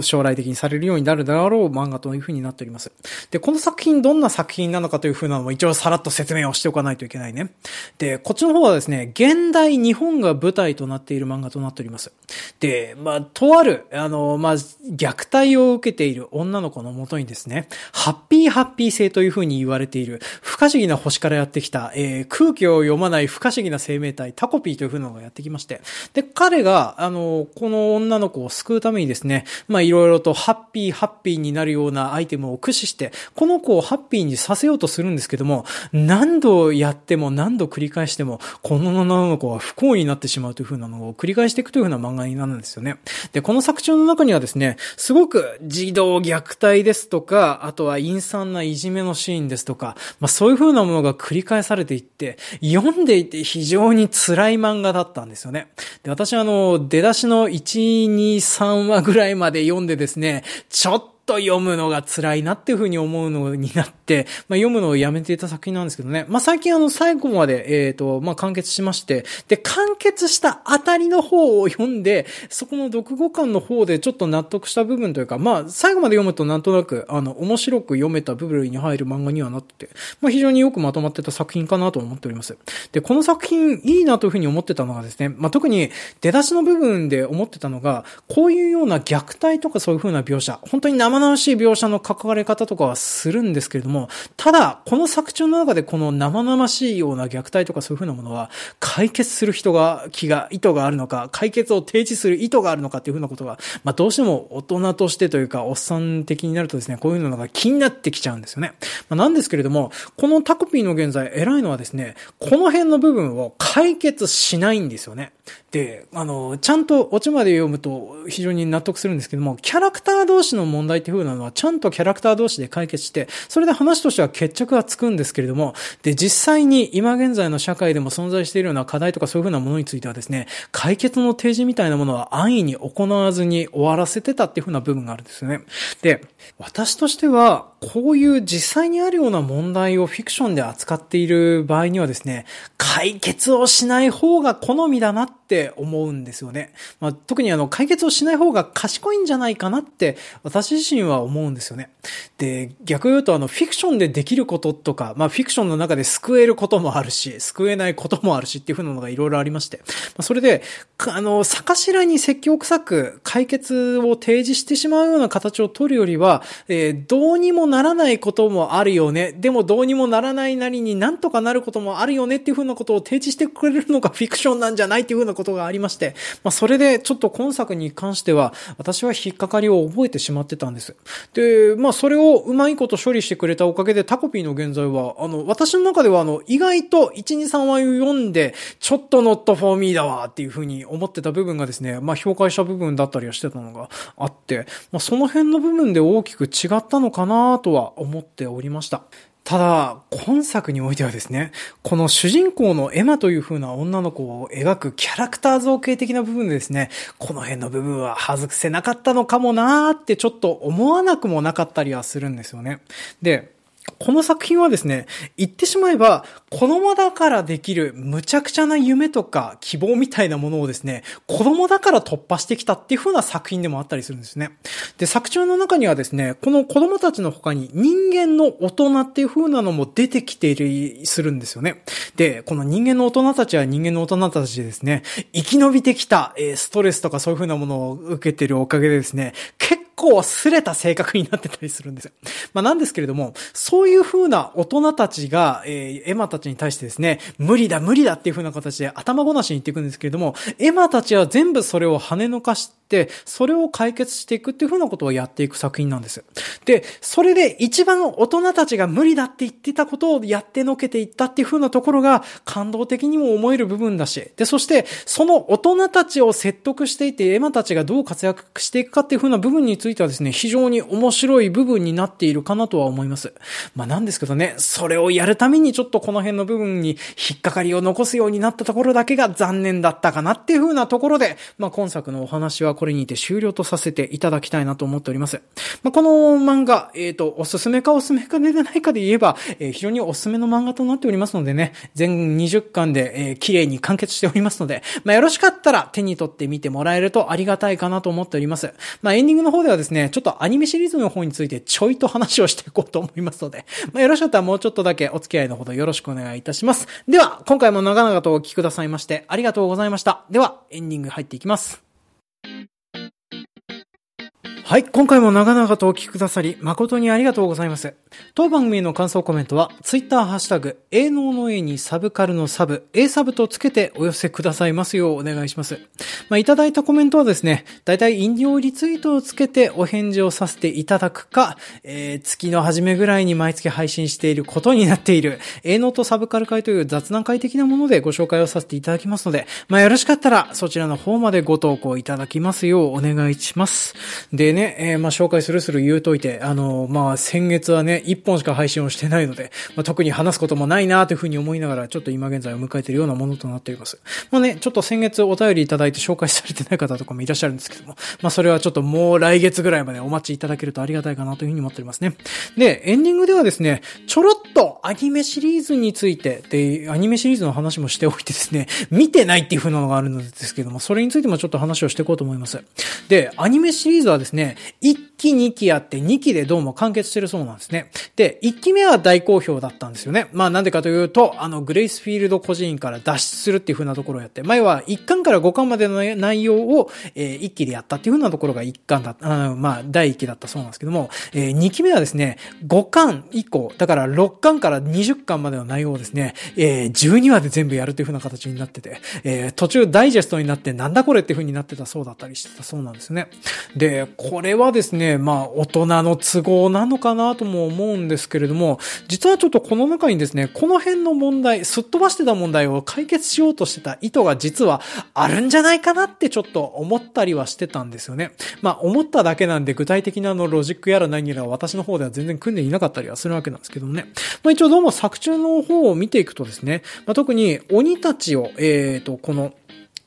将来的にされるようになるだろう漫画というふうになっております。で、この作品どんな作品なのかというふうなのも一応さらっと説明をしておかないといけないね。で、こっちの方はですね、現代日本が舞台となっている漫画となっております。で、まあ、とある、あの、まあ、虐待を受けている女の子のもとにですね、ハッピーハッピー性というふうに言われている、不可思議な星からやってきたえー、空気を読まない不可思議な生命体、タコピーという風なのがやってきまして、で、彼が、あの、この女の子を救うためにですね、まあ、いろいろとハッピー、ハッピーになるようなアイテムを駆使して、この子をハッピーにさせようとするんですけども、何度やっても何度繰り返しても、この女の子は不幸になってしまうという風なのを繰り返していくという風な漫画になるんですよね。で、この作中の中にはですね、すごく児童虐待ですとか、あとは陰惨ないじめのシーンですとか、まあそういう風なものが繰り返されされていって、読んでいて非常に辛い漫画だったんですよね。で、私はあの、出だしの1、2、3話ぐらいまで読んでですね、ちょっとと読むのが辛いなっていうふうに思うのになって、まあ、読むのをやめていた作品なんですけどね。まあ、最近あの、最後まで、えっ、ー、と、まあ、完結しまして、で、完結したあたりの方を読んで、そこの読後感の方でちょっと納得した部分というか、まあ、最後まで読むとなんとなく、あの、面白く読めた部分に入る漫画にはなってて、まあ、非常によくまとまってた作品かなと思っております。で、この作品いいなというふうに思ってたのがですね、まあ、特に出だしの部分で思ってたのが、こういうような虐待とかそういうふうな描写、本当に生々しい描写の書かれ方とかはするんですけれども、ただ、この作中の中でこの生々しいような虐待とかそういうふうなものは、解決する人が、気が、意図があるのか、解決を提示する意図があるのかっていうふうなことが、まあどうしても大人としてというか、おっさん的になるとですね、こういうのが気になってきちゃうんですよね。まあ、なんですけれども、このタコピーの現在偉いのはですね、この辺の部分を解決しないんですよね。で、あの、ちゃんとオチまで読むと非常に納得するんですけども、キャラクター同士の問題っていう風なのは、ちゃんとキャラクター同士で解決して、それで話としては決着はつくんですけれども、で、実際に今現在の社会でも存在しているような課題とかそういう風なものについてはですね、解決の提示みたいなものは安易に行わずに終わらせてたっていう風な部分があるんですよね。で、私としては、こういう実際にあるような問題をフィクションで扱っている場合にはですね、解決をしない方が好みだなってって思うんですよね。まあ、特にあの、解決をしない方が賢いんじゃないかなって私自身は思うんですよね。で、逆言うとあの、フィクションでできることとか、まあ、フィクションの中で救えることもあるし、救えないこともあるしっていうふうなのがいろいろありまして。まあ、それで、あの、坂頭に説教臭く解決を提示してしまうような形を取るよりは、えー、どうにもならないこともあるよね。でもどうにもならないなりになんとかなることもあるよねっていうふうなことを提示してくれるのがフィクションなんじゃないっていうふうなことがありまして、まあそれでちょっと今作に関しては私は引っかかりを覚えてしまってたんです。で、まあそれをうまいこと処理してくれたおかげでタコピーの現在は、あの、私の中ではあの、意外と1、2、3話読んで、ちょっと not for me だわっていうふうに思ってた部分がですね、まあ評価した部分だったりはしてたのがあって、まあその辺の部分で大きく違ったのかなとは思っておりました。ただ、今作においてはですね、この主人公のエマという風な女の子を描くキャラクター造形的な部分でですね、この辺の部分は外せなかったのかもなーってちょっと思わなくもなかったりはするんですよね。で、この作品はですね、言ってしまえば、子供だからできる無茶苦茶な夢とか希望みたいなものをですね、子供だから突破してきたっていう風な作品でもあったりするんですね。で、作中の中にはですね、この子供たちの他に人間の大人っていう風なのも出てきている、するんですよね。で、この人間の大人たちは人間の大人たちでですね、生き延びてきた、えストレスとかそういう風なものを受けてるおかげでですね、結構すれた性格になってたりするんですよ。まあなんですけれども、そそういう風な大人たちが、えー、エマたちに対してですね、無理だ無理だっていう風な形で頭ごなしに言っていくんですけれども、エマたちは全部それを跳ね抜かして、それを解決していくっていう風なことをやっていく作品なんです。で、それで一番大人たちが無理だって言ってたことをやってのけていったっていう風なところが感動的にも思える部分だし、で、そしてその大人たちを説得していて、エマたちがどう活躍していくかっていう風な部分についてはですね、非常に面白い部分になっているかなとは思います。まあなんですけどね、それをやるためにちょっとこの辺の部分に引っかかりを残すようになったところだけが残念だったかなっていう風なところで、まあ今作のお話はこれにて終了とさせていただきたいなと思っております。まあこの漫画、えっ、ー、と、おすすめかおすすめかでないかで言えば、えー、非常におすすめの漫画となっておりますのでね、全20巻で、えー、綺麗に完結しておりますので、まあよろしかったら手に取ってみてもらえるとありがたいかなと思っております。まあエンディングの方ではですね、ちょっとアニメシリーズの方についてちょいと話をしていこうと思いますので、まあ、よろしかったらもうちょっとだけお付き合いのほどよろしくお願いいたします。では、今回も長々とお聞きくださいましてありがとうございました。では、エンディング入っていきます。はい、今回も長々とお聞きくださり、誠にありがとうございます。当番組への感想コメントは、ツイッターハッシュタグ、営農の A にサブカルのサブ、A サブとつけてお寄せくださいますようお願いします。まあ、いただいたコメントはですね、だいたい引用リツイートをつけてお返事をさせていただくか、えー、月の初めぐらいに毎月配信していることになっている、営農とサブカル会という雑談会的なものでご紹介をさせていただきますので、まあ、よろしかったら、そちらの方までご投稿いただきますようお願いします。でね、えー、まあ、紹介するする言うといて、あの、まあ、先月はね、一本しか配信をしてないので、まあ、特に話すこともないなというふうに思いながら、ちょっと今現在を迎えているようなものとなっております。まあね、ちょっと先月お便りいただいて紹介されてない方とかもいらっしゃるんですけども、まあ、それはちょっともう来月ぐらいまでお待ちいただけるとありがたいかなというふうに思っておりますね。で、エンディングではですね、ちょろとアニメシリーズについて、で、アニメシリーズの話もしておいてですね、見てないっていう風なのがあるのですけども、それについてもちょっと話をしていこうと思います。で、アニメシリーズはですね、1期2期あって2期でどうも完結してるそうなんですね。で、1期目は大好評だったんですよね。まあなんでかというと、あの、グレイスフィールド孤児院から脱出するっていう風なところをやって、前は1巻から5巻までの内容を、えー、1期でやったっていう風なところが1巻だった、あまあ第1期だったそうなんですけども、えー、2期目はですね、5巻以降、だから6巻から20巻までの内容をですね、えー、12話で全部やるという風な形になってて、えー、途中ダイジェストになってなんだこれっていう風になってたそうだったりしてたそうなんですね。で、これはですね、まあ大人の都合なのかなとも思うんですけれども、実はちょっとこの中にですね、この辺の問題、すっ飛ばしてた問題を解決しようとしてた意図が実はあるんじゃないかなってちょっと思ったりはしてたんですよね。まあ思っただけなんで具体的なのロジックやら何やら私の方では全然組んでいなかったりはするわけなんですけどもね。まあ一応どうも作中の方を見ていくとですね、まあ特に鬼たちを、えっ、ー、と、この、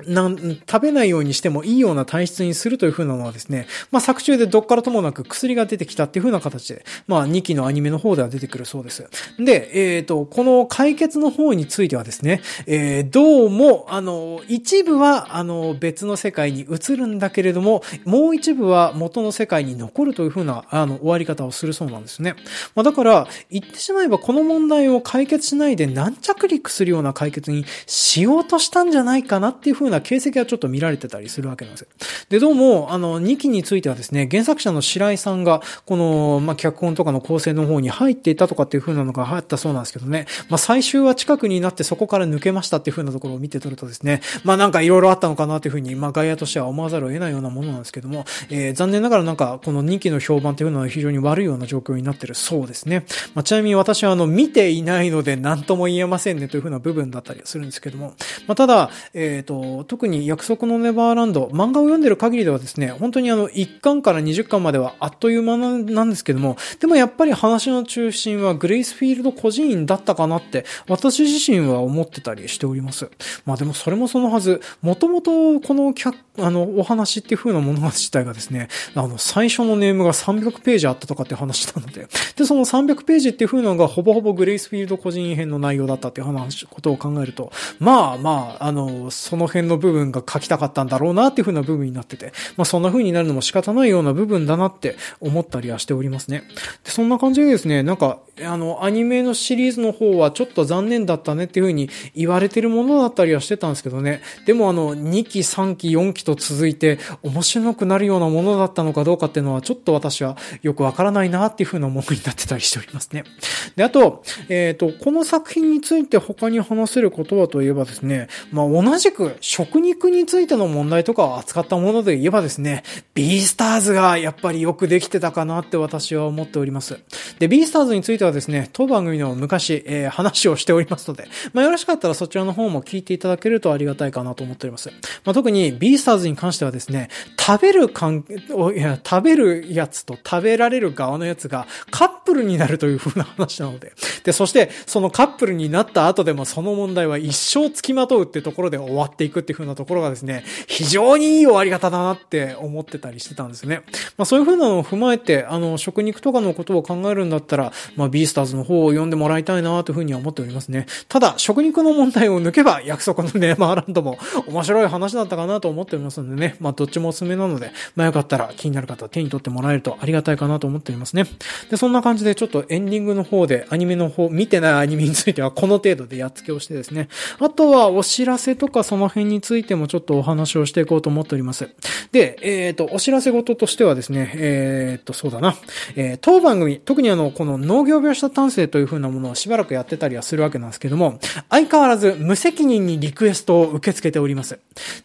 なん、食べないようにしてもいいような体質にするという風なのはですね、まあ作中でどっからともなく薬が出てきたっていう風な形で、まあ2期のアニメの方では出てくるそうです。で、えっ、ー、と、この解決の方についてはですね、えー、どうも、あの、一部は、あの、別の世界に移るんだけれども、もう一部は元の世界に残るという風な、あの、終わり方をするそうなんですね。まあだから、言ってしまえばこの問題を解決しないで軟着陸するような解決にしようとしたんじゃないかなっていう風うな形跡はちょっと見られてたりするわけなんですよ。で、どうも、あの、2期についてはですね、原作者の白井さんが、この、まあ、脚本とかの構成の方に入っていたとかっていう風なのがあったそうなんですけどね、まあ、最終は近くになってそこから抜けましたっていう風なところを見て取るとですね、まあ、なんか色々あったのかなっていう風に、まあ、外野としては思わざるを得ないようなものなんですけども、えー、残念ながらなんか、この2期の評判っていうのは非常に悪いような状況になってるそうですね。まあ、ちなみに私はあの、見ていないので何とも言えませんねという風な部分だったりするんですけども、まあ、ただ、えっ、ー、と、特に約束のネバーランド、漫画を読んでる限りではですね、本当にあの、1巻から20巻まではあっという間なんですけども、でもやっぱり話の中心はグレイスフィールド個人だったかなって、私自身は思ってたりしております。まあでもそれもそのはず、もともとこの客、あの、お話っていう風なもの自体がですね、あの、最初のネームが300ページあったとかって話なので、で、その300ページっていう風なのがほぼほぼグレイスフィールド個人編の内容だったっていう話、ことを考えると、まあまあ、あの、その辺の部分が書きたかったんだろうなっていう風な部分になってて、まあそんな風になるのも仕方ないような部分だなって思ったりはしておりますね。で、そんな感じでですね、なんか、あの、アニメのシリーズの方はちょっと残念だったねっていう風に言われてるものだったりはしてたんですけどね。でもあの、2期、3期、4期と続いて面白くなるようなものだったのかどうかっていうのはちょっと私はよくわからないなっていう風なものになってたりしておりますね。で、あと、えっ、ー、と、この作品について他に話せることはといえばですね、まあ、同じく食肉についての問題とかを扱ったもので言えばですね、ビースターズがやっぱりよくできてたかなって私は思っております。で、ビースターズについてはですね、当番組の昔、えー、話をしておりますので、まあ、よろしかったらそちらの方も聞いていただけるとありがたいかなと思っております。まあ、特にビースターズに関してはですね、食べるかん、いや、食べるやつと食べられる側のやつがカップルになるという風な話なので、で、そしてそのカップルになった後でもその問題は一生付きまとうってところで終わっていくっていう風なところがですね、非常にいい終わり方だなって思ってたりしてたんですね。まあそういう風なのを踏まえて、あの、食肉とかのことを考えるんだったら、まあビースターズの方を読んでもらいたいなという風には思っておりますね。ただ、食肉の問題を抜けば約束のネーマーランドも面白い話だったかなと思っておりますのでね、まあどっちもおすすめなので、まあよかったら気になる方は手に取ってもらえるとありがたいかなと思っておりますね。で、そんな感じでちょっとエンディングの方でアニメの方、見てないアニメについてはこの程度でやっつけをしてですね、あとはお知らせとかその辺にについてもちょっとお話をしていこうと思っております。で、えっ、ー、と、お知らせ事としてはですね、えっ、ー、と、そうだな、えー、当番組、特にあの、この農業病した単性という風なものをしばらくやってたりはするわけなんですけども、相変わらず無責任にリクエストを受け付けております。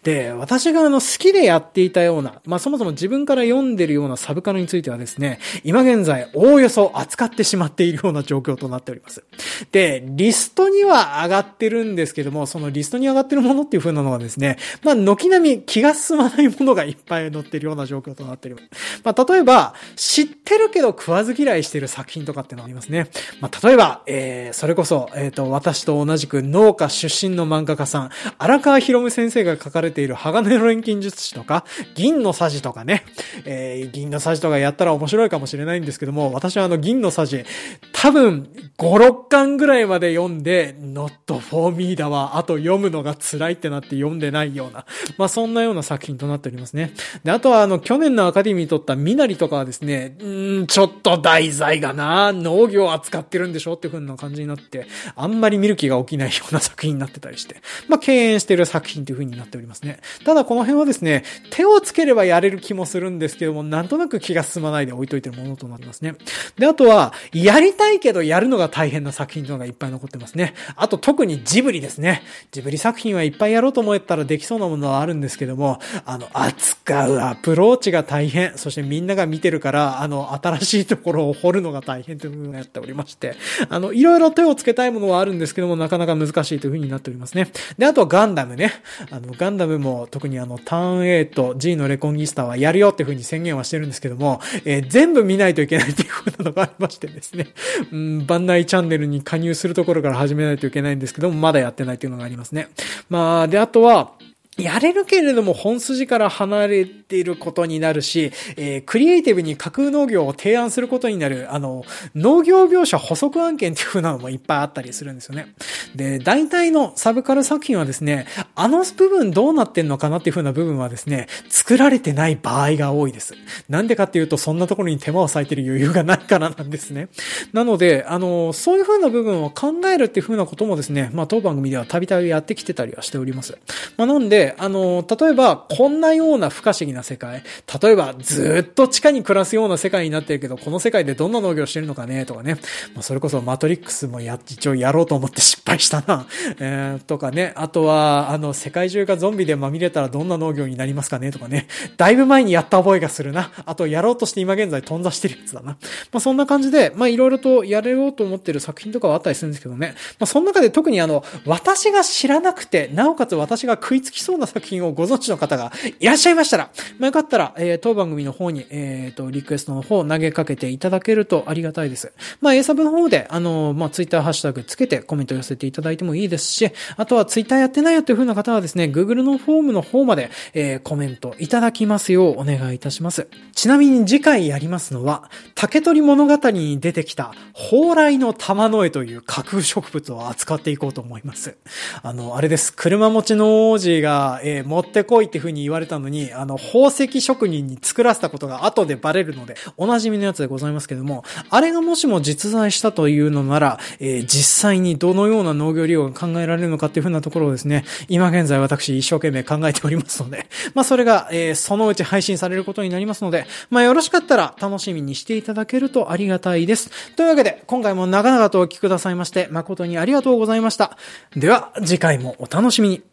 で、私があの、好きでやっていたような、まあ、そもそも自分から読んでるようなサブカルについてはですね、今現在、おおよそ扱ってしまっているような状況となっております。で、リストには上がってるんですけども、そのリストに上がってるものっていう風なのはですね、まあ、軒並み気が進まないものがいっぱい載ってるような状況となっております。まあ、例えば、知ってるけど食わず嫌いしてる作品とかっていうのありますね。まあ、例えば、えー、それこそ、えっ、ー、と、私と同じく農家出身の漫画家さん、荒川博夢先生が書かれている鋼の錬金術師とか、銀のさじとかね、えー、銀のさじとかやったら面白いかもしれないんですけども、私はあの銀のさじ、多分、5、6巻ぐらいまで読んで、not for me だわ、あと読むのが辛いってなって読んでないような、まあそんなような作品となっておりますね。で、あとはあの、去年のアカデミーに撮ったミナリとかはですね、んちょっと題材がな、農業を扱ってるんでしょっていう風な感じになって、あんまり見る気が起きないような作品になってたりして、まあ敬遠してる作品という風になっておりますね。ただこの辺はですね、手をつければやれる気もするんですけども、なんとなく気が進まないで置いといてるものとなってますね。で、あとは、やりたいけどやるのが大変な作品というのがいっぱい残ってますね。あと特にジブリですね。ジブリ作品はいっぱいやろうと思ったらできそうなものはあるんですけども、あの、扱うアプローチが大変。そしてみんなが見てるから、あの、新しいところを掘るのが大変という部分がやっておりまして、あの、いろいろ手をつけたいものはあるんですけども、なかなか難しいというふうになっておりますね。で、あとはガンダムね。あの、ガンダムも特にあの、ターン A と G のレコンギスタはやるよっていうふうに宣言はしてるんですけども、えー、全部見ないといけないっていうふうなのがありましてですね。うん、バンナイチャンネルに加入するところから始めないといけないんですけども、まだやってないっていうのがありますね。まあ、で、あとは、やれるけれども本筋から離れていることになるし、えー、クリエイティブに架空農業を提案することになる、あの、農業描写補足案件っていう風なのもいっぱいあったりするんですよね。で、大体のサブカル作品はですね、あの部分どうなってんのかなっていう風な部分はですね、作られてない場合が多いです。なんでかっていうと、そんなところに手間を割いてる余裕がないからなんですね。なので、あの、そういう風な部分を考えるっていう風なこともですね、まあ当番組ではたびたびやってきてたりはしております。まあなんで、あの、例えば、こんなような不可思議な世界、例えば、ずっと地下に暮らすような世界になってるけど、この世界でどんな農業してるのかね、とかね。まあ、それこそマトリックスもや、一応やろうと思って失敗したな。えー、とかね。あとは、あの、世界中がゾンビでまみれたらどんな農業になりますかね、とかね。だいぶ前にやった覚えがするな。あと、やろうとして今現在頓挫してるやつだな。まあ、そんな感じで、まあ、いろいろとやれようと思ってる作品とかはあったりするんですけどね。まあ、その中で特にあの、私が知らなくて、なおかつ私が食いつきそうな作品をご存知の方がいらっしゃいましたら、まあ、よかったら、えー、当番組の方に、えっ、ー、と、リクエストの方を投げかけていただけるとありがたいです。まあ、A サブの方で、あの、まあ、ツイッターハッシュタグつけてコメント寄せていただいてもいいですし、あとはツイッターやってないよという風な方はですね、Google のフォームの方まで、えー、コメントいただきますようお願いいたします。ちなみに次回やりますのは、竹取物語に出てきた、蓬莱の玉の絵という架空植物を扱っていこうと思います。あの、あれです。車持ちの王子が、えー、持ってこいって風に言われたのに、あの、宝石職人に作らせたことが後でバレるので、お馴染みのやつでございますけども、あれがもしも実在したというのなら、えー、実際にどのような農業利用が考えられるのかっていう風なところをですね、今現在私一生懸命考えておりますので、まあそれが、えー、そのうち配信されることになりますので、まあよろしかったら楽しみにしていただけるとありがたいです。というわけで、今回も長々とお聞きくださいまして、誠にありがとうございました。では、次回もお楽しみに。